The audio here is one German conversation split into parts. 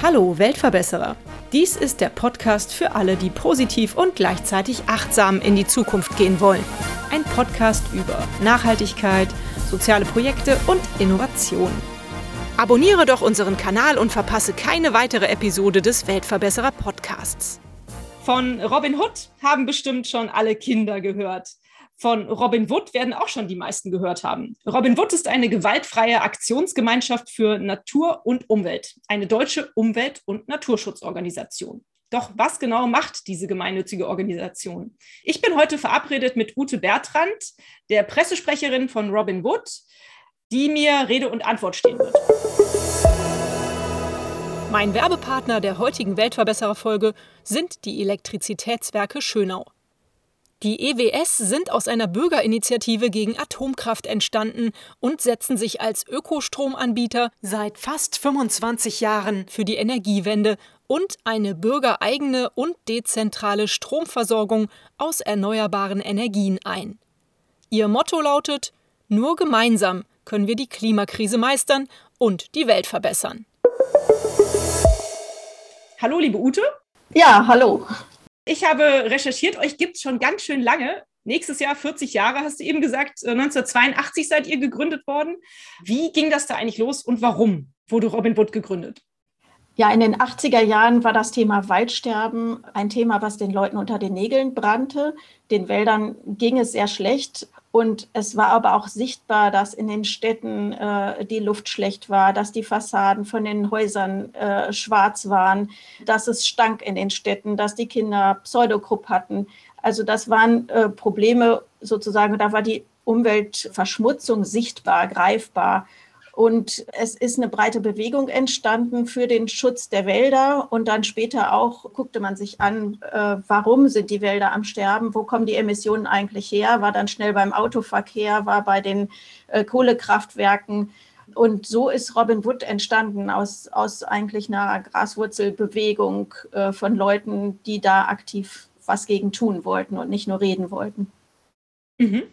Hallo Weltverbesserer. Dies ist der Podcast für alle, die positiv und gleichzeitig achtsam in die Zukunft gehen wollen. Ein Podcast über Nachhaltigkeit, soziale Projekte und Innovation. Abonniere doch unseren Kanal und verpasse keine weitere Episode des Weltverbesserer Podcasts. Von Robin Hood haben bestimmt schon alle Kinder gehört. Von Robin Wood werden auch schon die meisten gehört haben. Robin Wood ist eine gewaltfreie Aktionsgemeinschaft für Natur und Umwelt, eine deutsche Umwelt- und Naturschutzorganisation. Doch was genau macht diese gemeinnützige Organisation? Ich bin heute verabredet mit Ute Bertrand, der Pressesprecherin von Robin Wood, die mir Rede und Antwort stehen wird. Mein Werbepartner der heutigen Weltverbesserer-Folge sind die Elektrizitätswerke Schönau. Die EWS sind aus einer Bürgerinitiative gegen Atomkraft entstanden und setzen sich als Ökostromanbieter seit fast 25 Jahren für die Energiewende und eine bürgereigene und dezentrale Stromversorgung aus erneuerbaren Energien ein. Ihr Motto lautet: Nur gemeinsam können wir die Klimakrise meistern und die Welt verbessern. Hallo, liebe Ute. Ja, hallo. Ich habe recherchiert, euch gibt es schon ganz schön lange. Nächstes Jahr 40 Jahre, hast du eben gesagt. 1982 äh, seid ihr gegründet worden. Wie ging das da eigentlich los und warum wurde Robin Wood gegründet? Ja, in den 80er Jahren war das Thema Waldsterben ein Thema, was den Leuten unter den Nägeln brannte. Den Wäldern ging es sehr schlecht. Und es war aber auch sichtbar, dass in den Städten äh, die Luft schlecht war, dass die Fassaden von den Häusern äh, schwarz waren, dass es stank in den Städten, dass die Kinder Pseudokrupp hatten. Also das waren äh, Probleme sozusagen, da war die Umweltverschmutzung sichtbar, greifbar. Und es ist eine breite Bewegung entstanden für den Schutz der Wälder. Und dann später auch guckte man sich an, äh, warum sind die Wälder am Sterben? Wo kommen die Emissionen eigentlich her? War dann schnell beim Autoverkehr, war bei den äh, Kohlekraftwerken. Und so ist Robin Wood entstanden aus, aus eigentlich einer Graswurzelbewegung äh, von Leuten, die da aktiv was gegen tun wollten und nicht nur reden wollten. Mhm.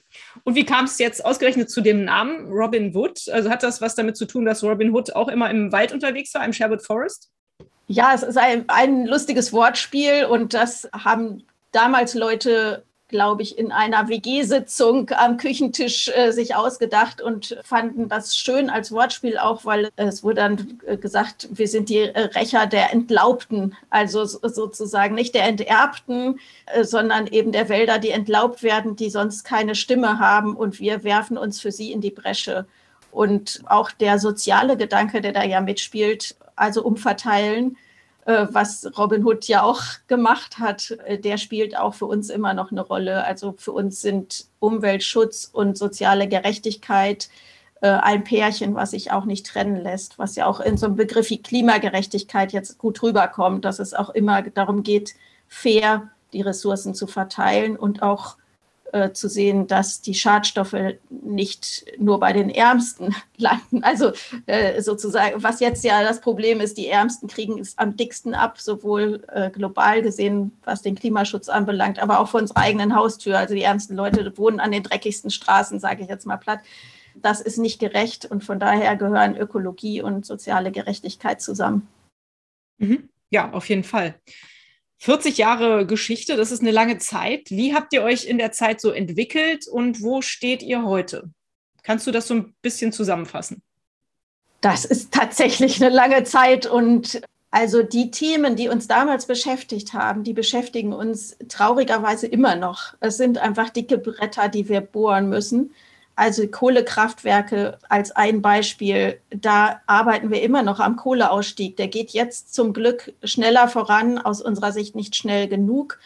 Und wie kam es jetzt ausgerechnet zu dem Namen Robin Hood? Also hat das was damit zu tun, dass Robin Hood auch immer im Wald unterwegs war, im Sherwood Forest? Ja, es ist ein, ein lustiges Wortspiel und das haben damals Leute glaube ich, in einer WG-Sitzung am Küchentisch äh, sich ausgedacht und fanden das schön als Wortspiel auch, weil es wurde dann äh, gesagt, wir sind die äh, Rächer der Entlaubten, also sozusagen nicht der Enterbten, äh, sondern eben der Wälder, die entlaubt werden, die sonst keine Stimme haben und wir werfen uns für sie in die Bresche. Und auch der soziale Gedanke, der da ja mitspielt, also umverteilen, was Robin Hood ja auch gemacht hat, äh, der spielt auch für uns immer noch eine Rolle. Also für uns sind Umweltschutz und soziale Gerechtigkeit äh, ein Pärchen, was sich auch nicht trennen lässt, was ja auch in so einem Begriff wie Klimagerechtigkeit jetzt gut rüberkommt, dass es auch immer darum geht, fair die Ressourcen zu verteilen und auch äh, zu sehen, dass die Schadstoffe nicht nur bei den Ärmsten landen. Also äh, sozusagen, was jetzt ja das Problem ist, die Ärmsten kriegen es am dicksten ab, sowohl äh, global gesehen, was den Klimaschutz anbelangt, aber auch vor unserer eigenen Haustür. Also die ärmsten Leute wohnen an den dreckigsten Straßen, sage ich jetzt mal platt. Das ist nicht gerecht und von daher gehören Ökologie und soziale Gerechtigkeit zusammen. Mhm. Ja, auf jeden Fall. 40 Jahre Geschichte, das ist eine lange Zeit. Wie habt ihr euch in der Zeit so entwickelt und wo steht ihr heute? Kannst du das so ein bisschen zusammenfassen? Das ist tatsächlich eine lange Zeit und also die Themen, die uns damals beschäftigt haben, die beschäftigen uns traurigerweise immer noch. Es sind einfach dicke Bretter, die wir bohren müssen. Also Kohlekraftwerke als ein Beispiel, da arbeiten wir immer noch am Kohleausstieg. Der geht jetzt zum Glück schneller voran, aus unserer Sicht nicht schnell genug.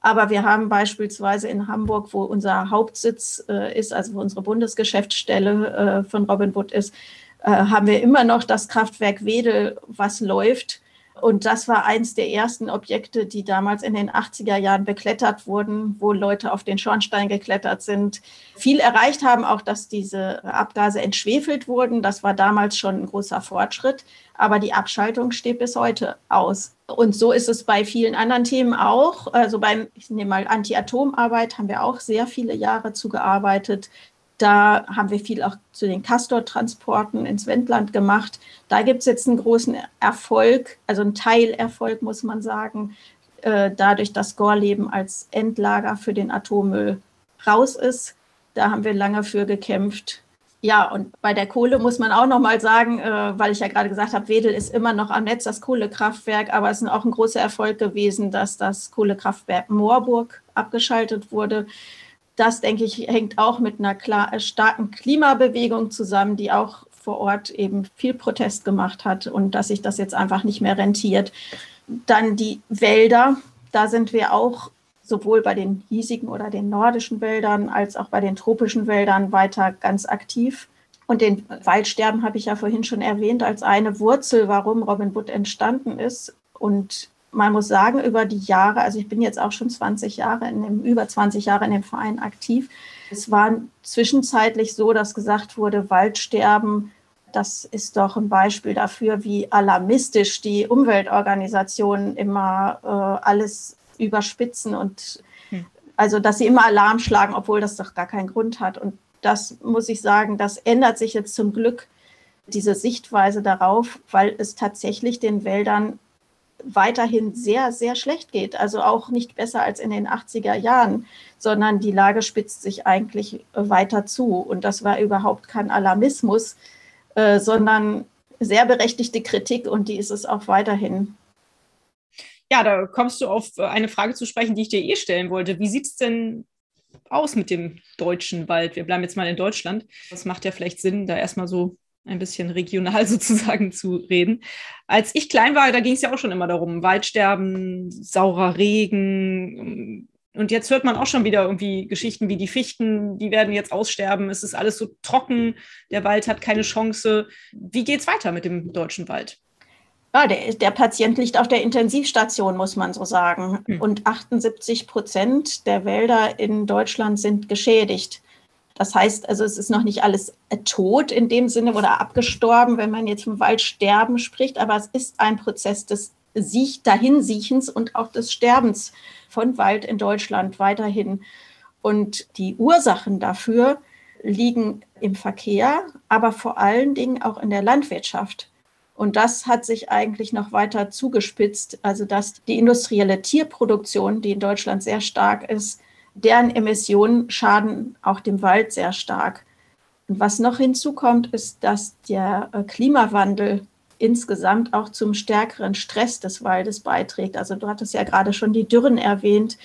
Aber wir haben beispielsweise in Hamburg, wo unser Hauptsitz äh, ist, also wo unsere Bundesgeschäftsstelle äh, von Robin Wood ist, äh, haben wir immer noch das Kraftwerk Wedel, was läuft. Und das war eins der ersten Objekte, die damals in den 80er Jahren beklettert wurden, wo Leute auf den Schornstein geklettert sind. Viel erreicht haben auch, dass diese Abgase entschwefelt wurden. Das war damals schon ein großer Fortschritt. Aber die Abschaltung steht bis heute aus. Und so ist es bei vielen anderen Themen auch. Also beim, ich nehme mal Anti-Atom-Arbeit, haben wir auch sehr viele Jahre zugearbeitet. Da haben wir viel auch zu den Castor-Transporten ins Wendland gemacht. Da gibt es jetzt einen großen Erfolg, also einen Teilerfolg, muss man sagen, äh, dadurch, dass Gorleben als Endlager für den Atommüll raus ist. Da haben wir lange für gekämpft. Ja, und bei der Kohle muss man auch noch mal sagen, äh, weil ich ja gerade gesagt habe, Wedel ist immer noch am Netz, das Kohlekraftwerk, aber es ist auch ein großer Erfolg gewesen, dass das Kohlekraftwerk Moorburg abgeschaltet wurde das, denke ich, hängt auch mit einer klar, äh, starken Klimabewegung zusammen, die auch vor Ort eben viel Protest gemacht hat und dass sich das jetzt einfach nicht mehr rentiert. Dann die Wälder, da sind wir auch sowohl bei den hiesigen oder den nordischen Wäldern als auch bei den tropischen Wäldern weiter ganz aktiv. Und den Waldsterben habe ich ja vorhin schon erwähnt als eine Wurzel, warum Robin Wood entstanden ist. Und man muss sagen, über die Jahre, also ich bin jetzt auch schon 20 Jahre in dem, über 20 Jahre in dem Verein aktiv. Es war zwischenzeitlich so, dass gesagt wurde, Waldsterben, das ist doch ein Beispiel dafür, wie alarmistisch die Umweltorganisationen immer äh, alles überspitzen und hm. also, dass sie immer Alarm schlagen, obwohl das doch gar keinen Grund hat. Und das muss ich sagen, das ändert sich jetzt zum Glück, diese Sichtweise darauf, weil es tatsächlich den Wäldern weiterhin sehr, sehr schlecht geht. Also auch nicht besser als in den 80er Jahren, sondern die Lage spitzt sich eigentlich weiter zu. Und das war überhaupt kein Alarmismus, äh, sondern sehr berechtigte Kritik und die ist es auch weiterhin. Ja, da kommst du auf eine Frage zu sprechen, die ich dir eh stellen wollte. Wie sieht es denn aus mit dem deutschen Wald? Wir bleiben jetzt mal in Deutschland. Das macht ja vielleicht Sinn, da erstmal so ein bisschen regional sozusagen zu reden. Als ich klein war, da ging es ja auch schon immer darum, Waldsterben, saurer Regen. Und jetzt hört man auch schon wieder irgendwie Geschichten wie die Fichten, die werden jetzt aussterben. Es ist alles so trocken, der Wald hat keine Chance. Wie geht es weiter mit dem deutschen Wald? Ja, der, der, Patient liegt auf der Intensivstation, muss man so sagen. Hm. Und 78 Prozent der Wälder in Deutschland sind geschädigt. Das heißt, also es ist noch nicht alles tot in dem Sinne oder abgestorben, wenn man jetzt vom Waldsterben spricht, aber es ist ein Prozess des Siech Dahinsiechens und auch des Sterbens von Wald in Deutschland weiterhin. Und die Ursachen dafür liegen im Verkehr, aber vor allen Dingen auch in der Landwirtschaft. Und das hat sich eigentlich noch weiter zugespitzt, also dass die industrielle Tierproduktion, die in Deutschland sehr stark ist, deren Emissionen schaden auch dem Wald sehr stark. Und was noch hinzukommt, ist, dass der äh, Klimawandel insgesamt auch zum stärkeren Stress des Waldes beiträgt. Also du hattest ja gerade schon die Dürren erwähnt.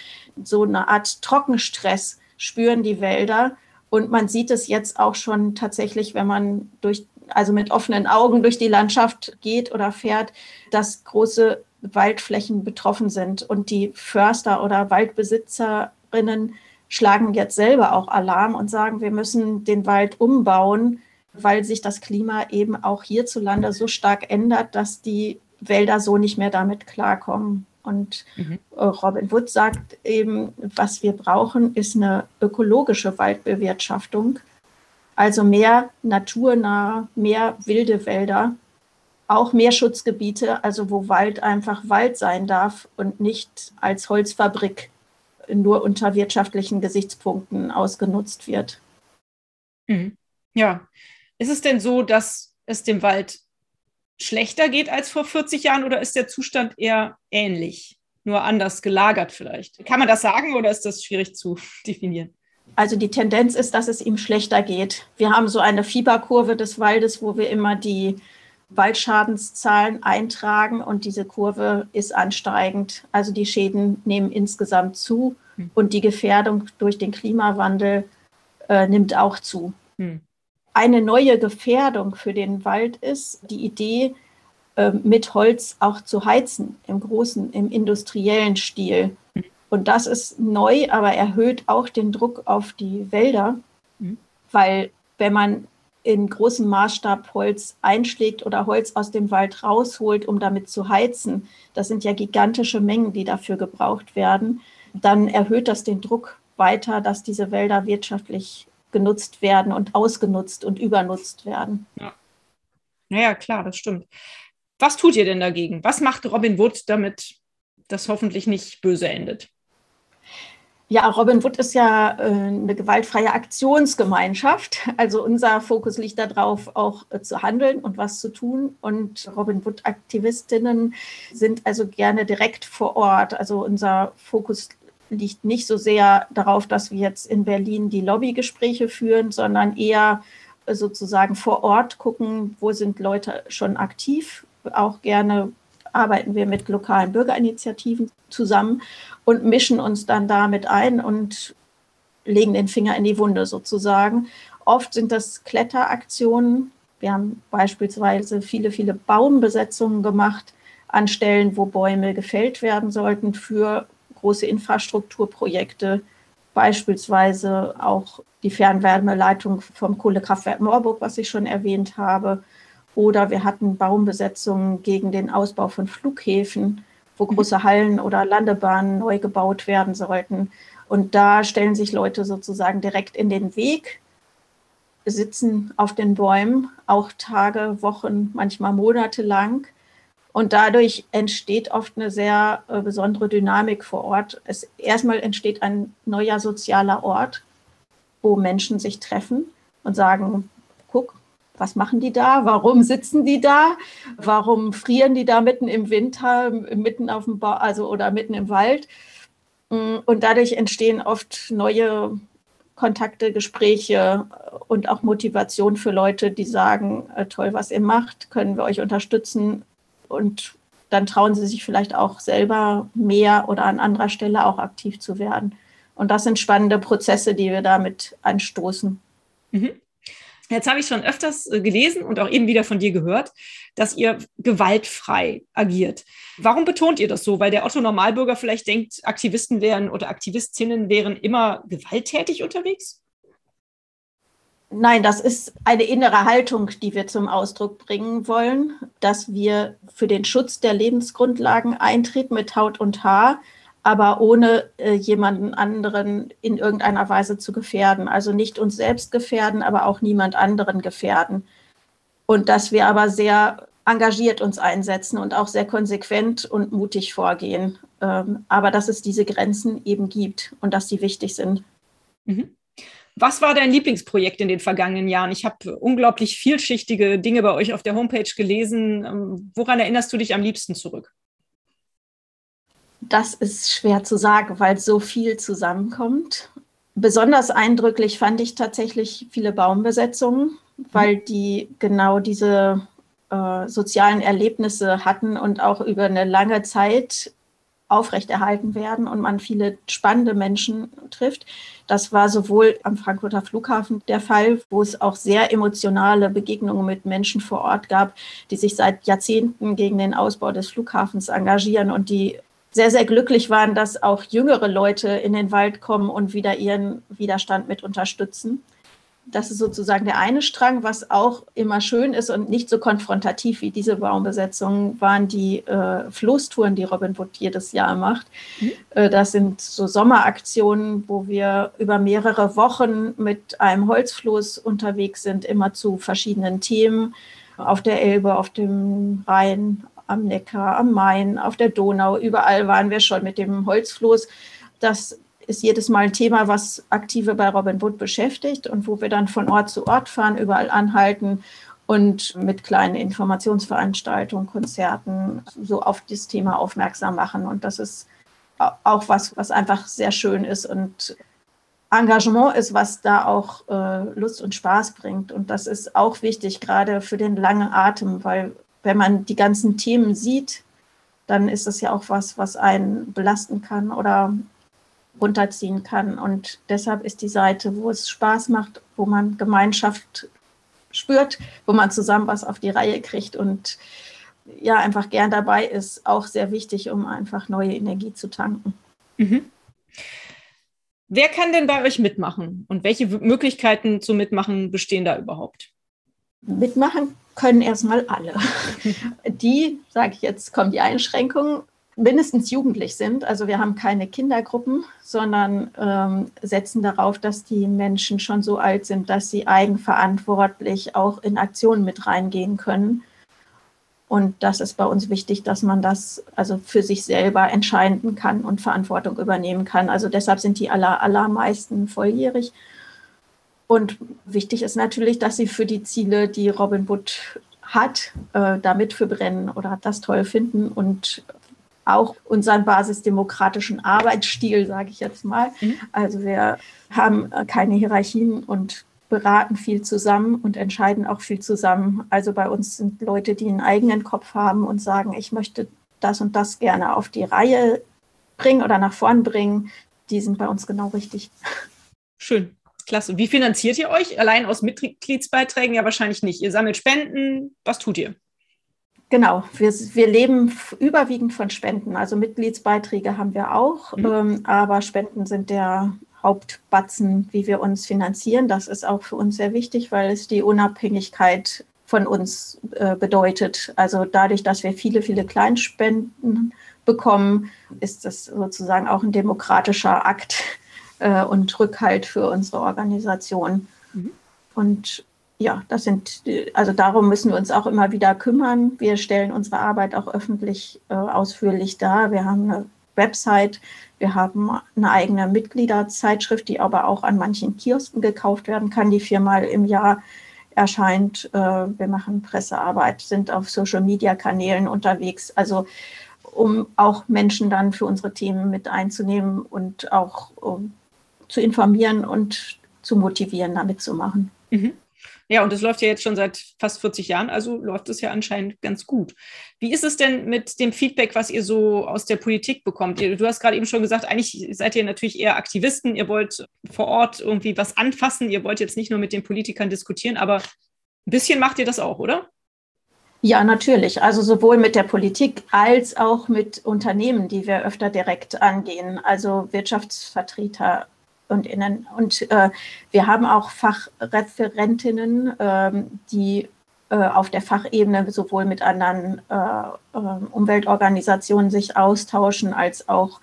So eine Art Trockenstress spüren die Wälder. Und man sieht es jetzt auch schon tatsächlich, wenn man durch, also mit offenen Augen durch die Landschaft geht oder fährt, dass große Waldflächen betroffen sind und die Förster oder Waldbesitzer Besitzerinnen schlagen jetzt selber auch Alarm und sagen, wir müssen den Wald umbauen, weil sich das Klima eben auch hierzulande so stark ändert, dass die Wälder so nicht mehr damit klarkommen. Und mhm. Äh, Robin Wood sagt eben, was wir brauchen, ist eine ökologische Waldbewirtschaftung, also mehr naturnah, mehr wilde Wälder, auch mehr Schutzgebiete, also wo Wald einfach Wald sein darf und nicht als Holzfabrik nur unter wirtschaftlichen Gesichtspunkten ausgenutzt wird. Mhm. Ja. Ist es denn so, dass es dem Wald schlechter geht als vor 40 Jahren oder ist der Zustand eher ähnlich, nur anders gelagert vielleicht? Kann man das sagen oder ist das schwierig zu definieren? Also die Tendenz ist, dass es ihm schlechter geht. Wir haben so eine Fieberkurve des Waldes, wo wir immer die Waldschadenszahlen eintragen und diese Kurve ist ansteigend. Also die Schäden nehmen insgesamt zu hm. und die Gefährdung durch den Klimawandel äh, nimmt auch zu. Hm. Eine neue Gefährdung für den Wald ist die Idee, äh, mit Holz auch zu heizen, im großen, im industriellen Stil. Hm. Und das ist neu, aber erhöht auch den Druck auf die Wälder, hm. weil wenn man in großem Maßstab Holz einschlägt oder Holz aus dem Wald rausholt, um damit zu heizen, das sind ja gigantische Mengen, die dafür gebraucht werden, dann erhöht das den Druck weiter, dass diese Wälder wirtschaftlich genutzt werden und ausgenutzt und übernutzt werden. Ja. Naja, klar, das stimmt. Was tut ihr denn dagegen? Was macht Robin Wood, damit das hoffentlich nicht böse endet? Ja, Robin Wood ist ja äh, eine gewaltfreie Aktionsgemeinschaft. Also unser Fokus liegt darauf, auch äh, zu handeln und was zu tun. Und Robin Wood-Aktivistinnen sind also gerne direkt vor Ort. Also unser Fokus liegt nicht so sehr darauf, dass wir jetzt in Berlin die Lobbygespräche führen, sondern eher äh, sozusagen vor Ort gucken, wo sind Leute schon aktiv, auch gerne arbeiten wir mit lokalen Bürgerinitiativen zusammen und mischen uns dann damit ein und legen den Finger in die Wunde sozusagen. Oft sind das Kletteraktionen. Wir haben beispielsweise viele, viele Baumbesetzungen gemacht an Stellen, wo Bäume gefällt werden sollten für große Infrastrukturprojekte, beispielsweise auch die Fernwärmeleitung vom Kohlekraftwerk Moorburg, was ich schon erwähnt habe, oder wir hatten Baumbesetzungen gegen den Ausbau von Flughäfen, wo mhm. große Hallen oder Landebahnen neu gebaut werden sollten. Und da stellen sich Leute sozusagen direkt in den Weg, sitzen auf den Bäumen, auch Tage, Wochen, manchmal Monate lang. Und dadurch entsteht oft eine sehr äh, besondere Dynamik vor Ort. Es erstmal entsteht ein neuer sozialer Ort, wo Menschen sich treffen und sagen, guck, was machen die da? Warum sitzen die da? Warum frieren die da mitten im Winter, mitten auf dem ba also oder mitten im Wald? Mm, und dadurch entstehen oft neue Kontakte, Gespräche und auch Motivation für Leute, die sagen, äh, toll, was ihr macht, können wir euch unterstützen. Und dann trauen sie sich vielleicht auch selber mehr oder an anderer Stelle auch aktiv zu werden. Und das sind spannende Prozesse, die wir damit anstoßen. Mhm. Jetzt habe ich schon öfters äh, gelesen und auch eben wieder von dir gehört, dass ihr gewaltfrei agiert. Warum betont ihr das so? Weil der Otto Normalbürger vielleicht denkt, Aktivisten wären oder Aktivistinnen wären immer gewalttätig unterwegs? Nein, das ist eine innere Haltung, die wir zum Ausdruck bringen wollen, dass wir für den Schutz der Lebensgrundlagen eintreten mit Haut und Haar aber ohne äh, jemanden anderen in irgendeiner Weise zu gefährden. Also nicht uns selbst gefährden, aber auch niemand anderen gefährden. Und dass wir aber sehr engagiert uns einsetzen und auch sehr konsequent und mutig vorgehen. Ähm, aber dass es diese Grenzen eben gibt und dass die wichtig sind. Mhm. Was war dein Lieblingsprojekt in den vergangenen Jahren? Ich habe unglaublich vielschichtige Dinge bei euch auf der Homepage gelesen. Ähm, woran erinnerst du dich am liebsten zurück? Das ist schwer zu sagen, weil so viel zusammenkommt. Besonders eindrücklich fand ich tatsächlich viele Baumbesetzungen, weil die genau diese äh, sozialen Erlebnisse hatten und auch über eine lange Zeit aufrechterhalten werden und man viele spannende Menschen trifft. Das war sowohl am Frankfurter Flughafen der Fall, wo es auch sehr emotionale Begegnungen mit Menschen vor Ort gab, die sich seit Jahrzehnten gegen den Ausbau des Flughafens engagieren und die sehr, sehr glücklich waren, dass auch jüngere Leute in den Wald kommen und wieder ihren Widerstand mit unterstützen. Das ist sozusagen der eine Strang, was auch immer schön ist und nicht so konfrontativ wie diese Baumbesetzung waren die äh, Floßtouren, die Robin Wood jedes Jahr macht. Mhm. Äh, das sind so Sommeraktionen, wo wir über mehrere Wochen mit einem Holzfloß unterwegs sind, immer zu verschiedenen Themen auf der Elbe, auf dem Rhein, am Neckar, am Main, auf der Donau, überall waren wir schon mit dem Holzfloß. Das ist jedes Mal ein Thema, was Aktive bei Robin Wood beschäftigt und wo wir dann von Ort zu Ort fahren, überall anhalten und mit kleinen Informationsveranstaltungen, Konzerten so auf das Thema aufmerksam machen. Und das ist auch was, was einfach sehr schön ist und Engagement ist, was da auch äh, Lust und Spaß bringt. Und das ist auch wichtig, gerade für den langen Atem, weil wenn man die ganzen Themen sieht, dann ist das ja auch was, was einen belasten kann oder runterziehen kann. Und deshalb ist die Seite, wo es Spaß macht, wo man Gemeinschaft spürt, wo man zusammen was auf die Reihe kriegt und ja, einfach gern dabei ist, auch sehr wichtig, um einfach neue Energie zu tanken. Mhm. Wer kann denn bei euch mitmachen und welche Möglichkeiten zu mitmachen bestehen da überhaupt? Mitmachen können erstmal alle. Die, sage ich jetzt, kommen die Einschränkungen, mindestens jugendlich sind. Also wir haben keine Kindergruppen, sondern ähm, setzen darauf, dass die Menschen schon so alt sind, dass sie eigenverantwortlich auch in Aktionen mit reingehen können. Und das ist bei uns wichtig, dass man das also für sich selber entscheiden kann und Verantwortung übernehmen kann. Also deshalb sind die aller, allermeisten volljährig. Und wichtig ist natürlich, dass sie für die Ziele, die Robin Wood hat, äh, damit für brennen oder das toll finden und auch unseren basisdemokratischen Arbeitsstil, sage ich jetzt mal. Mhm. Also wir haben äh, keine Hierarchien und beraten viel zusammen und entscheiden auch viel zusammen. Also bei uns sind Leute, die einen eigenen Kopf haben und sagen, ich möchte das und das gerne auf die Reihe bringen oder nach vorn bringen. Die sind bei uns genau richtig. Schön. Klasse. Wie finanziert ihr euch? Allein aus Mitgliedsbeiträgen ja wahrscheinlich nicht. Ihr sammelt Spenden. Was tut ihr? Genau, wir, wir leben überwiegend von Spenden. Also Mitgliedsbeiträge haben wir auch, mhm. ähm, aber Spenden sind der Hauptbatzen, wie wir uns finanzieren. Das ist auch für uns sehr wichtig, weil es die Unabhängigkeit von uns äh, bedeutet. Also dadurch, dass wir viele, viele Kleinspenden bekommen, ist das sozusagen auch ein demokratischer Akt, äh, und Rückhalt für unsere Organisation. Mhm. Und ja, das sind, also darum müssen wir uns auch immer wieder kümmern. Wir stellen unsere Arbeit auch öffentlich äh, ausführlich dar. Wir haben eine Website, wir haben eine eigene Mitgliederzeitschrift, die aber auch an manchen Kiosken gekauft werden kann, die viermal im Jahr erscheint. Äh, wir machen Pressearbeit, sind auf Social-Media-Kanälen unterwegs. Also um auch Menschen dann für unsere Themen mit einzunehmen und auch um zu informieren und zu motivieren, damit zu machen. Mhm. Ja, und das läuft ja jetzt schon seit fast 40 Jahren, also läuft es ja anscheinend ganz gut. Wie ist es denn mit dem Feedback, was ihr so aus der Politik bekommt? Du hast gerade eben schon gesagt, eigentlich seid ihr natürlich eher Aktivisten, ihr wollt vor Ort irgendwie was anfassen, ihr wollt jetzt nicht nur mit den Politikern diskutieren, aber ein bisschen macht ihr das auch, oder? Ja, natürlich. Also sowohl mit der Politik als auch mit Unternehmen, die wir öfter direkt angehen, also Wirtschaftsvertreter und innen. Und äh, wir haben auch Fachreferentinnen, ähm, die äh, auf der Fachebene sowohl mit anderen äh, ähm, Umweltorganisationen sich austauschen, als auch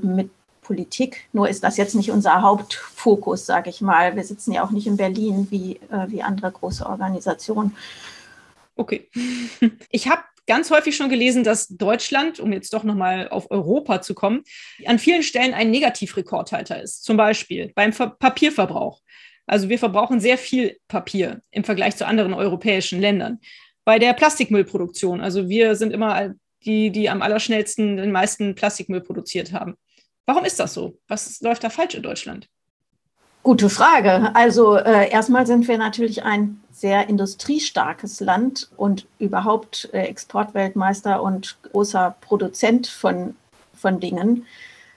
mit Politik. Nur ist das jetzt nicht unser Hauptfokus, sage ich mal. Wir sitzen ja auch nicht in Berlin wie, äh, wie andere große Organisationen. Okay. Ich habe ganz häufig schon gelesen, dass Deutschland, um jetzt doch nochmal auf Europa zu kommen, an vielen Stellen ein Negativrekordhalter ist. Zum Beispiel beim Ver Papierverbrauch. Also wir verbrauchen sehr viel Papier im Vergleich zu anderen europäischen Ländern. Bei der Plastikmüllproduktion, also wir sind immer die, die am allerschnellsten den meisten Plastikmüll produziert haben. Warum ist das so? Was läuft da falsch in Deutschland? Gute Frage. Also äh, erstmal sind wir natürlich ein sehr industriestarkes Land und überhaupt äh, Exportweltmeister und großer Produzent von, von Dingen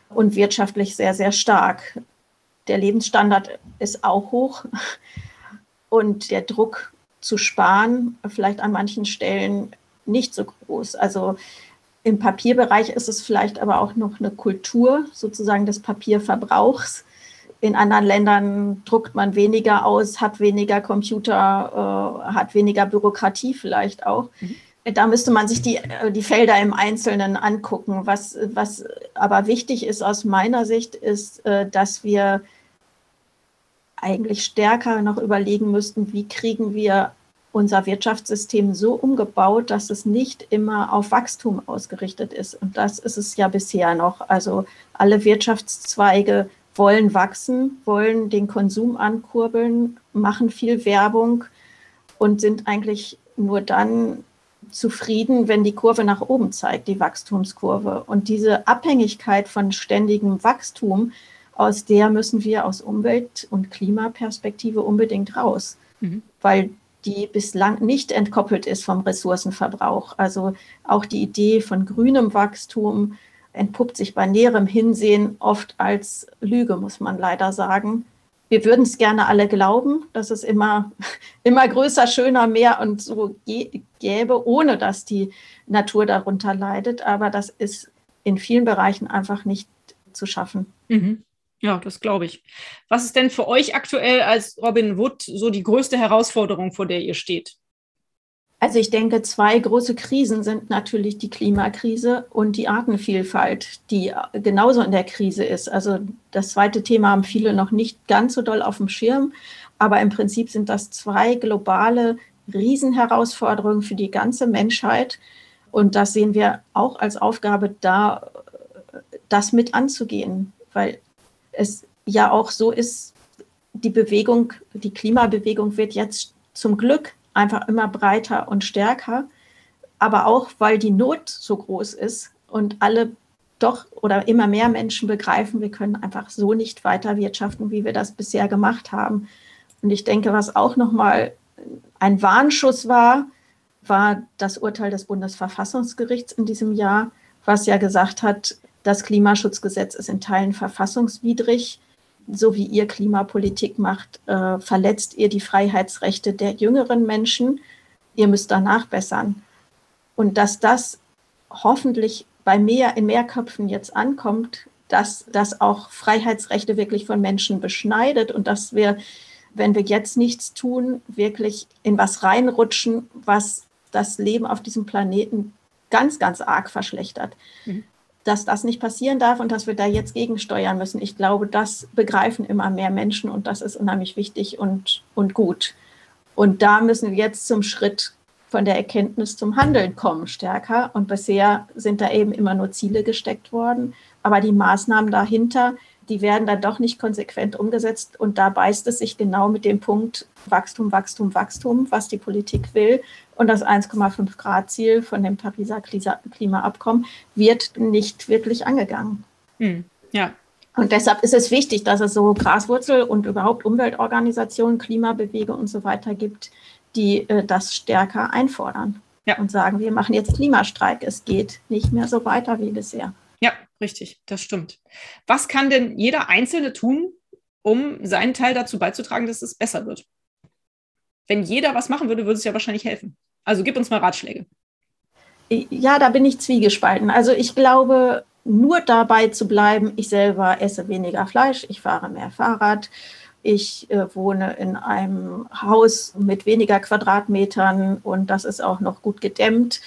und wirtschaftlich sehr, sehr stark. Der Lebensstandard ist auch hoch und der Druck zu sparen vielleicht an manchen Stellen nicht so groß. Also im Papierbereich ist es vielleicht aber auch noch eine Kultur sozusagen des Papierverbrauchs in anderen Ländern druckt man weniger aus, hat weniger Computer, äh, hat weniger Bürokratie vielleicht auch. Mhm. Da müsste man sich die, äh, die Felder im Einzelnen angucken. Was, was aber wichtig ist aus meiner Sicht, ist, äh, dass wir eigentlich stärker noch überlegen müssten, wie kriegen wir unser Wirtschaftssystem so umgebaut, dass es nicht immer auf Wachstum ausgerichtet ist. Und das ist es ja bisher noch. Also alle Wirtschaftszweige wollen wachsen, wollen den Konsum ankurbeln, machen viel Werbung und sind eigentlich nur dann zufrieden, wenn die Kurve nach oben zeigt, die Wachstumskurve. Und diese Abhängigkeit von ständigem Wachstum, aus der müssen wir aus Umwelt- und Klimaperspektive unbedingt raus, mhm. weil die bislang nicht entkoppelt ist vom Ressourcenverbrauch. Also auch die Idee von grünem Wachstum, entpuppt sich bei näherem Hinsehen oft als Lüge, muss man leider sagen. Wir würden es gerne alle glauben, dass es immer, immer größer, schöner, mehr und so gäbe, ohne dass die Natur darunter leidet. Aber das ist in vielen Bereichen einfach nicht zu schaffen. Mhm. Ja, das glaube ich. Was ist denn für euch aktuell als Robin Wood so die größte Herausforderung, vor der ihr steht? Also ich denke, zwei große Krisen sind natürlich die Klimakrise und die Artenvielfalt, die genauso in der Krise ist. Also das zweite Thema haben viele noch nicht ganz so doll auf dem Schirm, aber im Prinzip sind das zwei globale Riesenherausforderungen für die ganze Menschheit. Und das sehen wir auch als Aufgabe da, das mit anzugehen, weil es ja auch so ist, die Bewegung, die Klimabewegung wird jetzt zum Glück einfach immer breiter und stärker, aber auch weil die Not so groß ist und alle doch oder immer mehr Menschen begreifen, wir können einfach so nicht weiter wirtschaften, wie wir das bisher gemacht haben. Und ich denke, was auch nochmal ein Warnschuss war, war das Urteil des Bundesverfassungsgerichts in diesem Jahr, was ja gesagt hat, das Klimaschutzgesetz ist in Teilen verfassungswidrig. So wie ihr Klimapolitik macht, äh, verletzt ihr die Freiheitsrechte der jüngeren Menschen. Ihr müsst danach bessern. Und dass das hoffentlich bei mehr, in mehr Köpfen jetzt ankommt, dass das auch Freiheitsrechte wirklich von Menschen beschneidet und dass wir wenn wir jetzt nichts tun, wirklich in was reinrutschen, was das Leben auf diesem Planeten ganz, ganz arg verschlechtert. Mhm. Dass das nicht passieren darf und dass wir da jetzt gegensteuern müssen. Ich glaube, das begreifen immer mehr Menschen und das ist unheimlich wichtig und, und gut. Und da müssen wir jetzt zum Schritt von der Erkenntnis zum Handeln kommen, stärker. Und bisher sind da eben immer nur Ziele gesteckt worden. Aber die Maßnahmen dahinter, die werden dann doch nicht konsequent umgesetzt. Und da beißt es sich genau mit dem Punkt Wachstum, Wachstum, Wachstum, was die Politik will. Und das 1,5 Grad Ziel von dem Pariser Klimaabkommen wird nicht wirklich angegangen. Hm, ja. Und deshalb ist es wichtig, dass es so Graswurzel und überhaupt Umweltorganisationen, Klimabewegung und so weiter gibt, die äh, das stärker einfordern ja. und sagen, wir machen jetzt Klimastreik. Es geht nicht mehr so weiter wie bisher. Ja, richtig, das stimmt. Was kann denn jeder Einzelne tun, um seinen Teil dazu beizutragen, dass es besser wird? Wenn jeder was machen würde, würde es ja wahrscheinlich helfen. Also gib uns mal Ratschläge. Ja, da bin ich zwiegespalten. Also ich glaube, nur dabei zu bleiben, ich selber esse weniger Fleisch, ich fahre mehr Fahrrad, ich äh, wohne in einem Haus mit weniger Quadratmetern und das ist auch noch gut gedämmt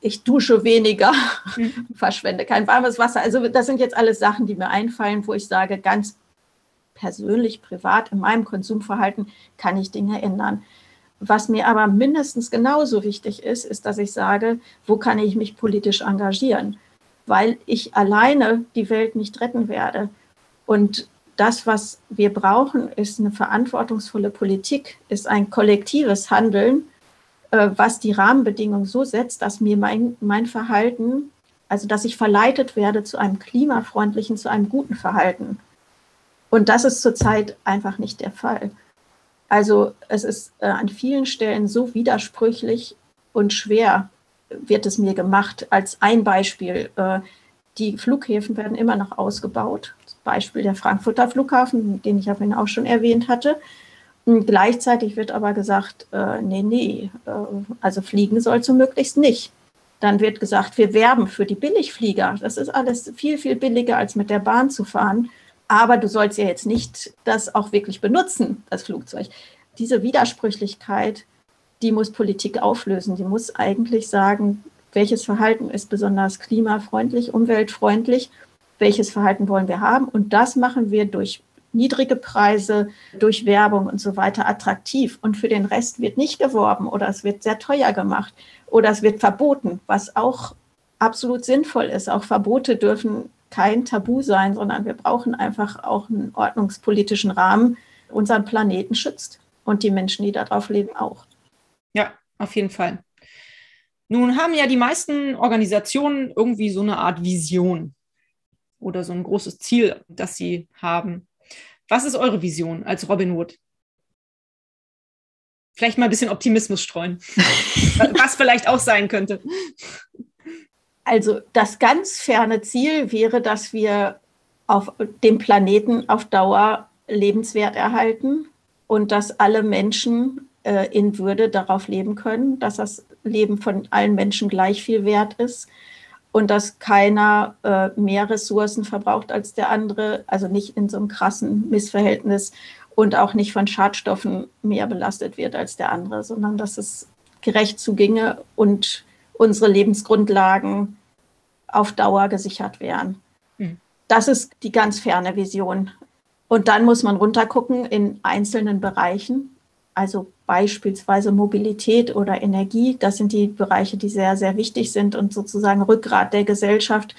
ich dusche weniger, mhm. verschwende kein warmes Wasser. Also das sind jetzt alles Sachen, die mir einfallen, wo ich sage, ganz persönlich, privat, in meinem Konsumverhalten kann ich Dinge ändern. Was mir aber mindestens genauso wichtig ist, ist, dass ich sage, wo kann ich mich politisch engagieren? Weil ich alleine die Welt nicht retten werde. Und das, was wir brauchen, ist eine verantwortungsvolle Politik, ist ein kollektives Handeln äh, was die Rahmenbedingungen so setzt, dass mir mein, mein Verhalten, also dass ich verleitet werde zu einem klimafreundlichen, zu einem guten Verhalten. Und das ist zurzeit einfach nicht der Fall. Also es ist äh, an vielen Stellen so widersprüchlich und schwer wird es mir gemacht. Als ein Beispiel, äh, die Flughäfen werden immer noch ausgebaut. Beispiel der Frankfurter Flughafen, den ich ja vorhin auch schon erwähnt hatte. Gleichzeitig wird aber gesagt, äh, nee, nee, äh, also fliegen sollst du möglichst nicht. Dann wird gesagt, wir werben für die Billigflieger. Das ist alles viel, viel billiger, als mit der Bahn zu fahren. Aber du sollst ja jetzt nicht das auch wirklich benutzen, das Flugzeug. Diese Widersprüchlichkeit, die muss Politik auflösen. Die muss eigentlich sagen, welches Verhalten ist besonders klimafreundlich, umweltfreundlich, welches Verhalten wollen wir haben. Und das machen wir durch niedrige Preise durch Werbung und so weiter attraktiv und für den Rest wird nicht geworben oder es wird sehr teuer gemacht oder es wird verboten, was auch absolut sinnvoll ist. Auch Verbote dürfen kein Tabu sein, sondern wir brauchen einfach auch einen ordnungspolitischen Rahmen, unseren Planeten schützt und die Menschen, die darauf leben, auch. Ja, auf jeden Fall. Nun haben ja die meisten Organisationen irgendwie so eine Art Vision oder so ein großes Ziel, das sie haben. Was ist eure Vision als Robin Hood? Vielleicht mal ein bisschen Optimismus streuen, was vielleicht auch sein könnte. Also das ganz ferne Ziel wäre, dass wir auf dem Planeten auf Dauer lebenswert erhalten und dass alle Menschen äh, in Würde darauf leben können, dass das Leben von allen Menschen gleich viel wert ist und dass keiner äh, mehr Ressourcen verbraucht als der andere, also nicht in so einem krassen Missverhältnis und auch nicht von Schadstoffen mehr belastet wird als der andere, sondern dass es gerecht zuginge und unsere Lebensgrundlagen auf Dauer gesichert wären. Mhm. Das ist die ganz ferne Vision. Und dann muss man runtergucken in einzelnen Bereichen, also beispielsweise Mobilität oder Energie. Das sind die Bereiche, die sehr, sehr wichtig sind und sozusagen Rückgrat der Gesellschaft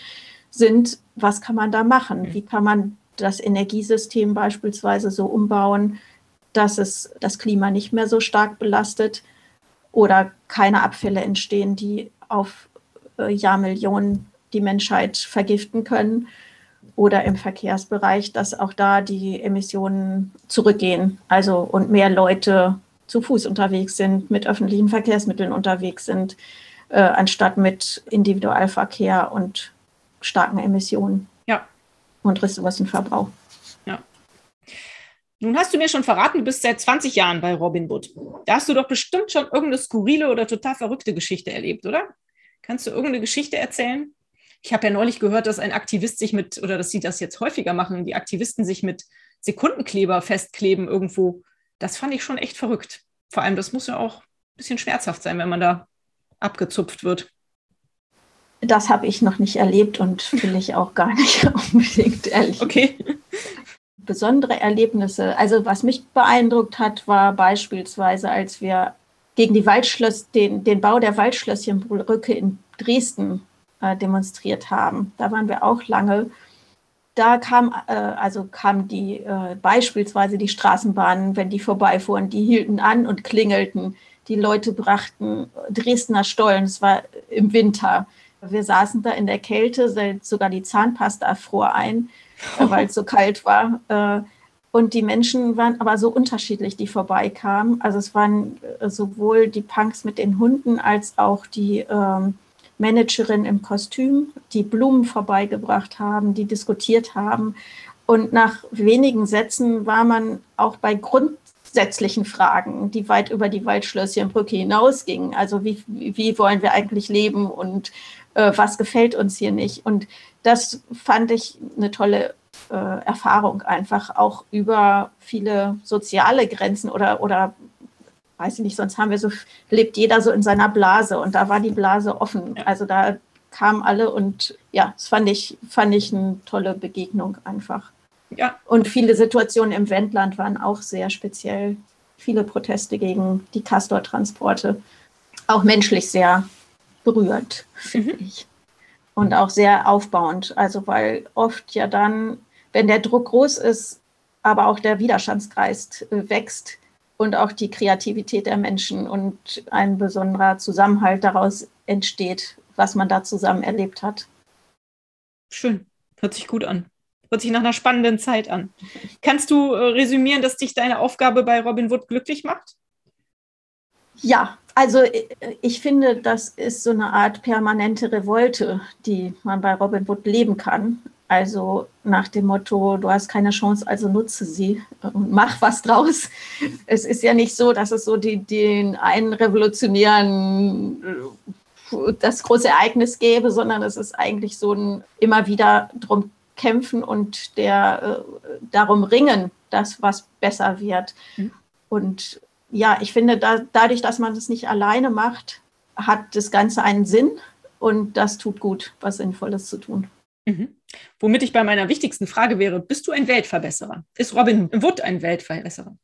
sind. Was kann man da machen? Wie kann man das Energiesystem beispielsweise so umbauen, dass es das Klima nicht mehr so stark belastet oder keine Abfälle entstehen, die auf äh, Jahrmillionen die Menschheit vergiften können oder im Verkehrsbereich, dass auch da die Emissionen zurückgehen. Also und mehr Leute zu Fuß unterwegs sind, mit öffentlichen Verkehrsmitteln unterwegs sind, äh, anstatt mit Individualverkehr und starken Emissionen. Ja. Und Ressourcenverbrauch. Nun hast du mir schon verraten, du bist seit 20 Jahren bei Robin Wood. Da hast du doch bestimmt schon irgendeine skurrile oder total verrückte Geschichte erlebt, oder? Kannst du irgendeine Geschichte erzählen? Ich habe ja neulich gehört, dass ein Aktivist sich mit, oder dass sie das jetzt häufiger machen, die Aktivisten sich mit Sekundenkleber festkleben irgendwo. Das fand ich schon echt verrückt. Vor allem, das muss ja auch ein bisschen schmerzhaft sein, wenn man da abgezupft wird. Das habe ich noch nicht erlebt und will ich auch gar nicht unbedingt erleben. Okay. Besondere Erlebnisse. Also was mich beeindruckt hat, war beispielsweise, als wir gegen die Waldschloss, den, den Bau der Waldschlösschenbrücke in Dresden äh, demonstriert haben. Da waren wir auch lange. Da kam, äh, also kamen die äh, beispielsweise die Straßenbahnen, wenn die vorbeifuhren, die hielten an und klingelten. Die Leute brachten Dresdner Stollen, es war im Winter. Wir saßen da in der Kälte, sogar die Zahnpasta fror ein, weil es so kalt war. Äh, und die Menschen waren aber so unterschiedlich, die vorbeikamen. Also es waren äh, sowohl die Punks mit den Hunden als auch die ähm, Managerin im Kostüm, die Blumen vorbeigebracht haben, die diskutiert haben. Und nach wenigen Sätzen war man auch bei grundsätzlichen Fragen, die weit über die Waldschlösschenbrücke hinausgingen. Also wie, wie wollen wir eigentlich leben und äh, was gefällt uns hier nicht? Und das fand ich eine tolle äh, Erfahrung, einfach auch über viele soziale Grenzen oder, oder weiß ich nicht, sonst haben wir so, lebt jeder so in seiner Blase und da war die Blase offen. Also da kamen alle und ja, das fand ich, fand ich eine tolle Begegnung einfach. Ja. Und viele Situationen im Wendland waren auch sehr speziell. Viele Proteste gegen die Castor-Transporte. Auch menschlich sehr berührt, finde mhm. ich. Und auch sehr aufbauend. Also, weil oft ja dann, wenn der Druck groß ist, aber auch der Widerstandskreis äh, wächst, und auch die Kreativität der Menschen und ein besonderer Zusammenhalt daraus entsteht, was man da zusammen erlebt hat. Schön, hört sich gut an. Hört sich nach einer spannenden Zeit an. Kannst du äh, resümieren, dass dich deine Aufgabe bei Robin Wood glücklich macht? Ja, also äh, ich finde, das ist so eine Art permanente Revolte, die man bei Robin Wood leben kann. Also nach dem Motto, du hast keine Chance, also nutze sie und mach was draus. Es ist ja nicht so, dass es so die, den einen revolutionären, das große Ereignis gäbe, sondern es ist eigentlich so ein immer wieder drum kämpfen und der äh, darum ringen, dass was besser wird. Mhm. Und ja, ich finde, da, dadurch, dass man das nicht alleine macht, hat das Ganze einen Sinn und das tut gut, was Sinnvolles zu tun. Mhm. Womit ich bei meiner wichtigsten Frage wäre, bist du ein Weltverbesserer? Ist Robin Wood ein Weltverbesserer?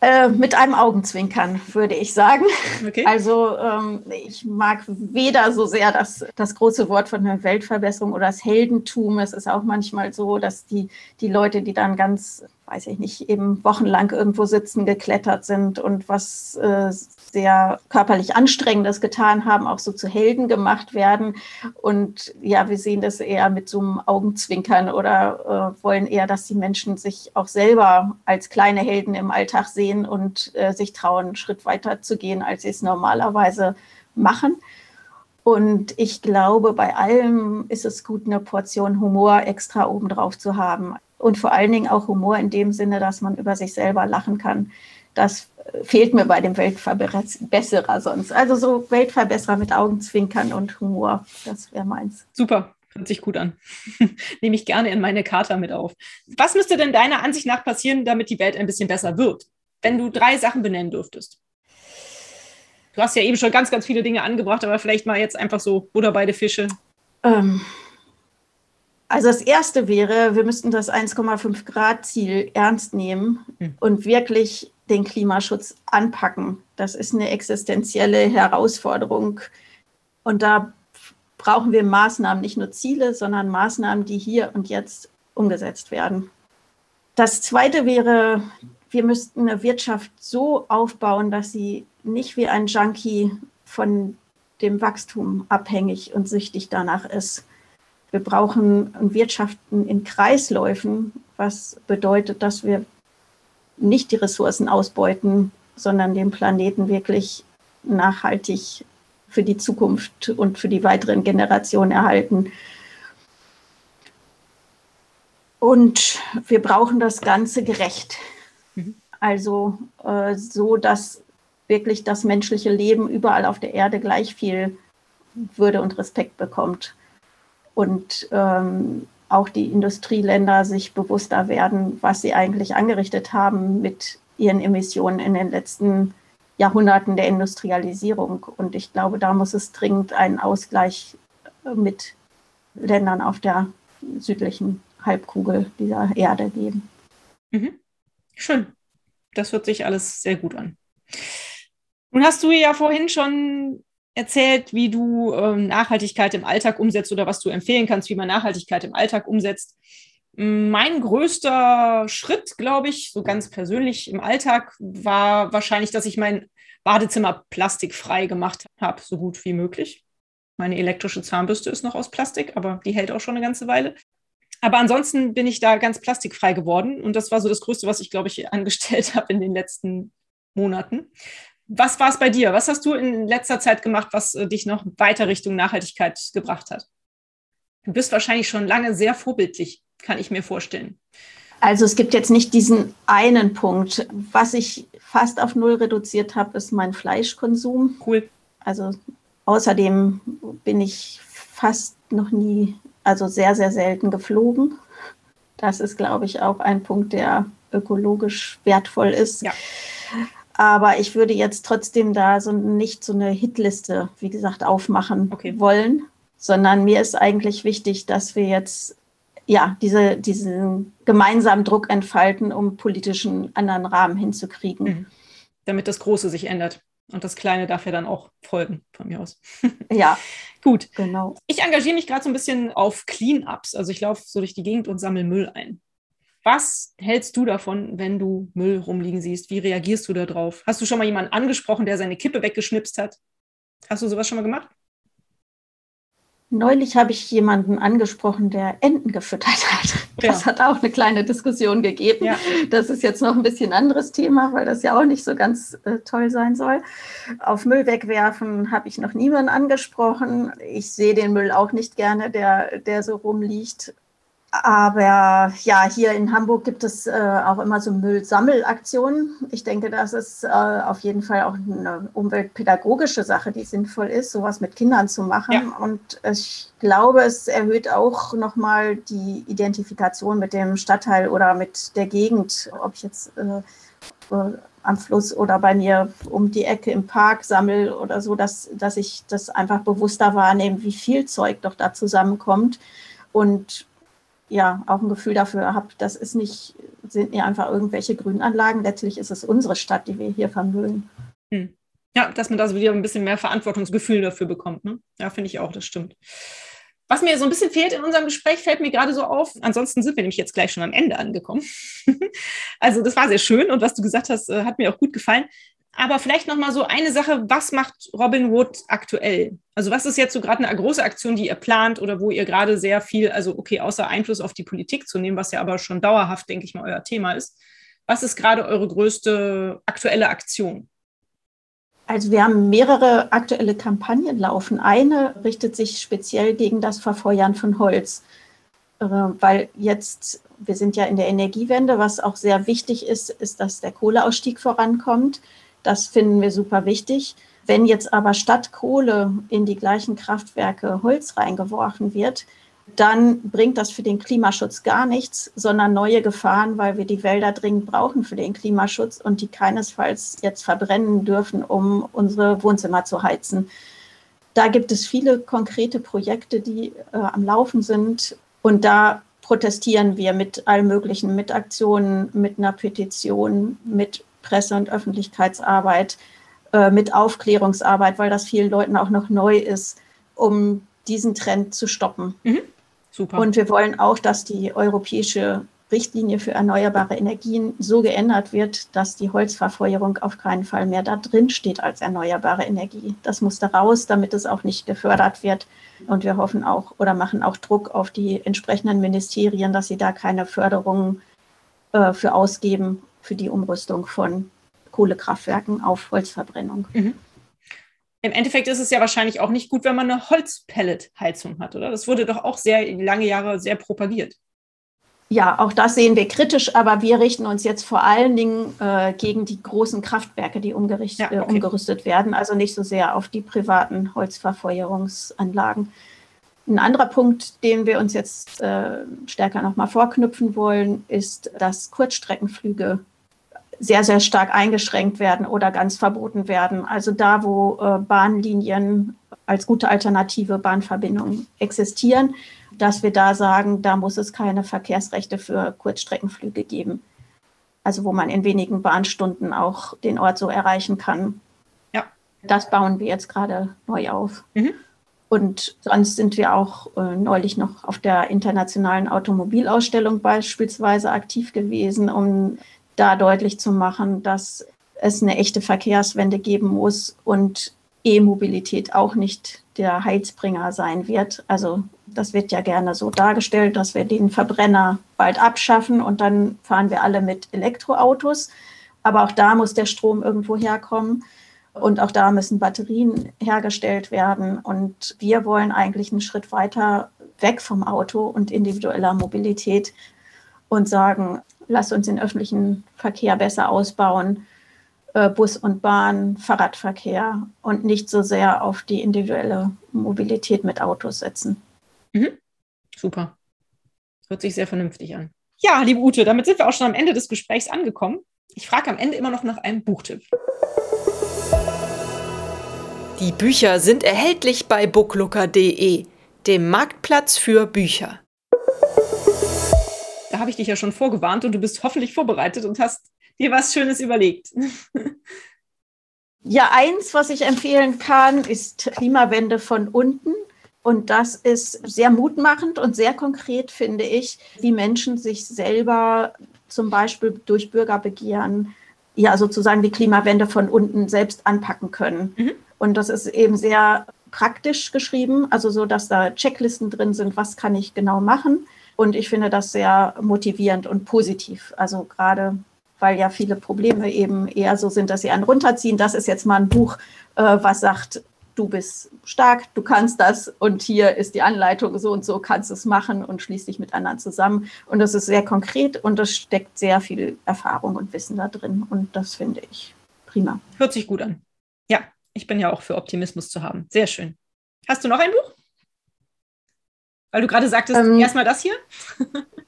Äh, mit einem Augenzwinkern, würde ich sagen. Okay. Also ähm, ich mag weder so sehr das, das große Wort von der Weltverbesserung oder das Heldentum. Es ist auch manchmal so, dass die, die Leute, die dann ganz, weiß ich nicht, eben wochenlang irgendwo sitzen, geklettert sind und was äh, sehr körperlich Anstrengendes getan haben, auch so zu Helden gemacht werden. Und ja, wir sehen das eher mit so einem Augenzwinkern oder äh, wollen eher, dass die Menschen sich auch selber als kleine Helden im Alltag sehen und äh, sich trauen, einen Schritt weiter zu gehen, als sie es normalerweise machen. Und ich glaube, bei allem ist es gut, eine Portion Humor extra obendrauf zu haben. Und vor allen Dingen auch Humor in dem Sinne, dass man über sich selber lachen kann. Das fehlt mir bei dem Weltverbesserer sonst. Also so Weltverbesserer mit Augenzwinkern und Humor, das wäre meins. Super, hört sich gut an. Nehme ich gerne in meine Charta mit auf. Was müsste denn deiner Ansicht nach passieren, damit die Welt ein bisschen besser wird? Wenn du drei Sachen benennen dürftest. Du hast ja eben schon ganz, ganz viele Dinge angebracht, aber vielleicht mal jetzt einfach so Butter beide Fische. Ähm, also das Erste wäre, wir müssten das 1,5 Grad Ziel ernst nehmen hm. und wirklich den Klimaschutz anpacken. Das ist eine existenzielle Herausforderung. Und da brauchen wir Maßnahmen, nicht nur Ziele, sondern Maßnahmen, die hier und jetzt umgesetzt werden. Das Zweite wäre, wir müssten eine Wirtschaft so aufbauen, dass sie nicht wie ein Junkie von dem Wachstum abhängig und süchtig danach ist. Wir brauchen Wirtschaften in Kreisläufen, was bedeutet, dass wir nicht die Ressourcen ausbeuten, sondern den Planeten wirklich nachhaltig für die Zukunft und für die weiteren Generationen erhalten. Und wir brauchen das Ganze gerecht. Mhm. Also äh, so, dass wirklich das menschliche Leben überall auf der Erde gleich viel Würde und Respekt bekommt. Und ähm, auch die Industrieländer sich bewusster werden, was sie eigentlich angerichtet haben mit ihren Emissionen in den letzten Jahrhunderten der Industrialisierung. Und ich glaube, da muss es dringend einen Ausgleich mit Ländern auf der südlichen Halbkugel dieser Erde geben. Mhm. Schön. Das hört sich alles sehr gut an. Nun hast du ja vorhin schon erzählt, wie du ähm, Nachhaltigkeit im Alltag umsetzt oder was du empfehlen kannst, wie man Nachhaltigkeit im Alltag umsetzt. Mein größter Schritt, glaube ich, so ganz persönlich im Alltag, war wahrscheinlich, dass ich mein Badezimmer plastikfrei gemacht habe, so gut wie möglich. Meine elektrische Zahnbürste ist noch aus Plastik, aber die hält auch schon eine ganze Weile. Aber ansonsten bin ich da ganz plastikfrei geworden und das war so das Größte, was ich, glaube ich, angestellt habe in den letzten Monaten. Was war es bei dir? Was hast du in letzter Zeit gemacht, was äh, dich noch weiter Richtung Nachhaltigkeit gebracht hat? Du bist wahrscheinlich schon lange sehr vorbildlich, kann ich mir vorstellen. Also es gibt jetzt nicht diesen einen Punkt. Was ich fast auf Null reduziert habe, ist mein Fleischkonsum. Cool. Also außerdem bin ich fast noch nie, also sehr, sehr selten geflogen. Das ist, glaube ich, auch ein Punkt, der ökologisch wertvoll ist. Ja. Aber ich würde jetzt trotzdem da so nicht so eine Hitliste, wie gesagt, aufmachen okay. wollen, sondern mir ist eigentlich wichtig, dass wir jetzt ja diese, diesen gemeinsamen Druck entfalten, um politischen anderen Rahmen hinzukriegen. Mhm. Damit das Große sich ändert. Und das Kleine darf ja dann auch folgen, von mir aus. Ja. Gut. Genau. Ich engagiere mich gerade so ein bisschen auf Clean-Ups. Also ich laufe so durch die Gegend und sammle Müll ein. Was hältst du davon, wenn du Müll rumliegen siehst? Wie reagierst du darauf? Hast du schon mal jemanden angesprochen, der seine Kippe weggeschnipst hat? Hast du sowas schon mal gemacht? Neulich habe ich jemanden angesprochen, der Enten gefüttert hat. Das ja. hat auch eine kleine Diskussion gegeben. Ja. Das ist jetzt noch ein bisschen anderes Thema, weil das ja auch nicht so ganz äh, toll sein soll. Auf Müll wegwerfen habe ich noch niemanden angesprochen. Ich sehe den Müll auch nicht gerne, der, der so rumliegt. Aber ja, hier in Hamburg gibt es äh, auch immer so Müllsammelaktionen. Ich denke, das ist äh, auf jeden Fall auch eine umweltpädagogische Sache, die sinnvoll ist, sowas mit Kindern zu machen. Ja. Und ich glaube, es erhöht auch nochmal die Identifikation mit dem Stadtteil oder mit der Gegend, ob ich jetzt äh, äh am Fluss oder bei mir um die Ecke im Park sammle oder so, dass, dass ich das einfach bewusster wahrnehme, wie viel Zeug doch da zusammenkommt. Und ja auch ein Gefühl dafür habe, das ist nicht, sind nicht einfach irgendwelche Grünanlagen. Letztlich ist es unsere Stadt, die wir hier vermüllen. Hm. Ja, dass man da so wieder ein bisschen mehr Verantwortungsgefühl dafür bekommt. Ne? Ja, finde ich auch, das stimmt. Was mir so ein bisschen fehlt in unserem Gespräch, fällt mir gerade so auf. Ansonsten sind wir nämlich jetzt gleich schon am Ende angekommen. also das war sehr schön und was du gesagt hast, äh, hat mir auch gut gefallen. Aber vielleicht noch mal so eine Sache, was macht Robin Wood aktuell? Also was ist jetzt so gerade eine große Aktion, die ihr plant oder wo ihr gerade sehr viel, also okay, außer Einfluss auf die Politik zu nehmen, was ja aber schon dauerhaft, denke ich mal, euer Thema ist. Was ist gerade eure größte aktuelle Aktion? Also wir haben mehrere aktuelle Kampagnen laufen. Eine richtet sich speziell gegen das Verfeuern von Holz. äh, weil jetzt, wir sind ja in der Energiewende, was auch sehr wichtig ist, ist, dass der Kohleausstieg vorankommt. Das finden wir super wichtig. Wenn jetzt aber statt Kohle in die gleichen Kraftwerke Holz reingeworfen wird, dann bringt das für den Klimaschutz gar nichts, sondern neue Gefahren, weil wir die Wälder dringend brauchen für den Klimaschutz und die keinesfalls jetzt verbrennen dürfen, um unsere Wohnzimmer zu heizen. Da gibt es viele konkrete Projekte, die äh, am Laufen sind und da protestieren wir mit allen möglichen, mit Aktionen, mit einer Petition, mit Presse- und Öffentlichkeitsarbeit, äh, mit Aufklärungsarbeit, weil das vielen Leuten auch noch neu ist, um diesen Trend zu stoppen. Mhm. Super. Und wir wollen auch, dass die europäische Richtlinie für erneuerbare Energien so geändert wird, dass die Holzverfeuerung auf keinen Fall mehr da drin steht als erneuerbare Energie. Das muss da raus, damit es auch nicht gefördert wird. Und wir hoffen auch oder machen auch Druck auf die entsprechenden Ministerien, dass sie da keine Förderungen äh, für ausgeben für die Umrüstung von Kohlekraftwerken auf Holzverbrennung. Mhm. Im Endeffekt ist es ja wahrscheinlich auch nicht gut, wenn man eine Holzpelletheizung hat, oder? Das wurde doch auch sehr lange Jahre sehr propagiert. Ja, auch das sehen wir kritisch, aber wir richten uns jetzt vor allen Dingen äh, gegen die großen Kraftwerke, die ja, okay. äh, umgerüstet werden, also nicht so sehr auf die privaten Holzverfeuerungsanlagen. Ein anderer Punkt, den wir uns jetzt äh, stärker nochmal vorknüpfen wollen, ist, dass Kurzstreckenflüge sehr, sehr stark eingeschränkt werden oder ganz verboten werden. Also da, wo äh, Bahnlinien als gute alternative Bahnverbindungen existieren, dass wir da sagen, da muss es keine Verkehrsrechte für Kurzstreckenflüge geben. Also wo man in wenigen Bahnstunden auch den Ort so erreichen kann. Ja. Das bauen wir jetzt gerade neu auf. Mhm. Und sonst sind wir auch äh, neulich noch auf der internationalen Automobilausstellung beispielsweise aktiv gewesen, um da deutlich zu machen, dass es eine echte Verkehrswende geben muss und E-Mobilität auch nicht der Heilsbringer sein wird. Also das wird ja gerne so dargestellt, dass wir den Verbrenner bald abschaffen und dann fahren wir alle mit Elektroautos. Aber auch da muss der Strom irgendwo herkommen. Und auch da müssen Batterien hergestellt werden. Und wir wollen eigentlich einen Schritt weiter weg vom Auto und individueller Mobilität und sagen, lass uns den öffentlichen Verkehr besser ausbauen, äh, Bus und Bahn, Fahrradverkehr und nicht so sehr auf die individuelle Mobilität mit Autos setzen. Mhm. Super. Hört sich sehr vernünftig an. Ja, liebe Ute, damit sind wir auch schon am Ende des Gesprächs angekommen. Ich frage am Ende immer noch nach einem Buchtipp. Die Bücher sind erhältlich bei booklooker.de, dem Marktplatz für Bücher da habe ich dich ja schon vorgewarnt und du bist hoffentlich vorbereitet und hast dir was Schönes überlegt. Ja, eins, was ich empfehlen kann, ist Klimawende von unten. Und das ist sehr mutmachend und sehr konkret, finde ich, wie Menschen sich selber zum Beispiel durch Bürgerbegehren ja sozusagen die Klimawende von unten selbst anpacken können. Mhm. Und das ist eben sehr praktisch geschrieben, also so, dass da Checklisten drin sind, was kann ich genau machen. Und ich finde das sehr motivierend und positiv. Also gerade weil ja viele Probleme eben eher so sind, dass sie einen runterziehen. Das ist jetzt mal ein Buch, äh, was sagt, du bist stark, du kannst das und hier ist die Anleitung, so und so kannst du es machen und schließ dich mit anderen zusammen. Und das ist sehr konkret und es steckt sehr viel Erfahrung und Wissen da drin und das finde ich prima. Hört sich gut an. Ja, ich bin ja auch für Optimismus zu haben. Sehr schön. Hast du noch ein Buch? Weil du gerade sagtest, ähm, erstmal das hier?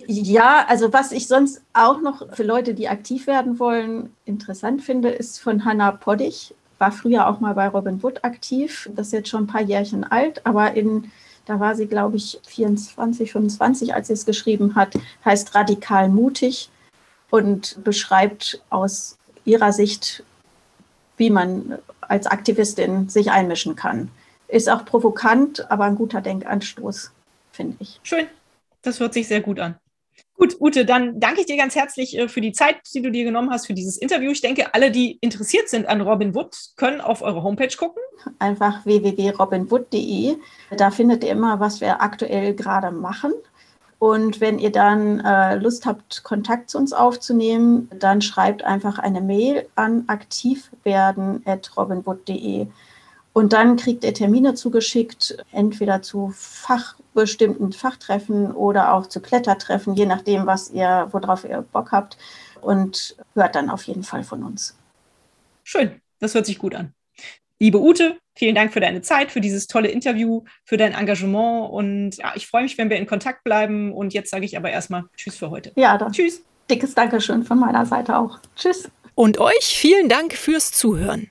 ja, also was ich sonst auch noch für Leute, die aktiv werden wollen, interessant finde, ist von Hannah Poddig. War früher auch mal bei Robin Wood aktiv. Das ist jetzt schon ein paar Jährchen alt, aber in, da war sie, glaube ich, 24, 25, als sie es geschrieben hat, heißt radikal mutig und beschreibt aus ihrer Sicht, wie man als Aktivistin sich einmischen kann. Ist auch provokant, aber ein guter Denkanstoß finde ich. Schön. Das hört sich sehr gut an. Gut, Ute, dann danke ich dir ganz herzlich äh, für die Zeit, die du dir genommen hast für dieses Interview. Ich denke, alle, die interessiert sind an Robin Wood, können auf eure Homepage gucken. Einfach www.robinwood.de. Da findet ihr immer, was wir aktuell gerade machen. Und wenn ihr dann äh, Lust habt, Kontakt zu uns aufzunehmen, dann schreibt einfach eine Mail an aktivwerden.robinwood.de. Und dann kriegt ihr Termine zugeschickt, entweder zu Fach- bestimmten Fachtreffen oder auch zu Klettertreffen, je nachdem, was ihr, worauf ihr Bock habt. Und hört dann auf jeden Fall von uns. Schön, das hört sich gut an. Liebe Ute, vielen Dank für deine Zeit, für dieses tolle Interview, für dein Engagement und ja, ich freue mich, wenn wir in Kontakt bleiben. Und jetzt sage ich aber erstmal Tschüss für heute. Ja, dann. Tschüss. Dickes Dankeschön von meiner Seite auch. Tschüss. Und euch vielen Dank fürs Zuhören.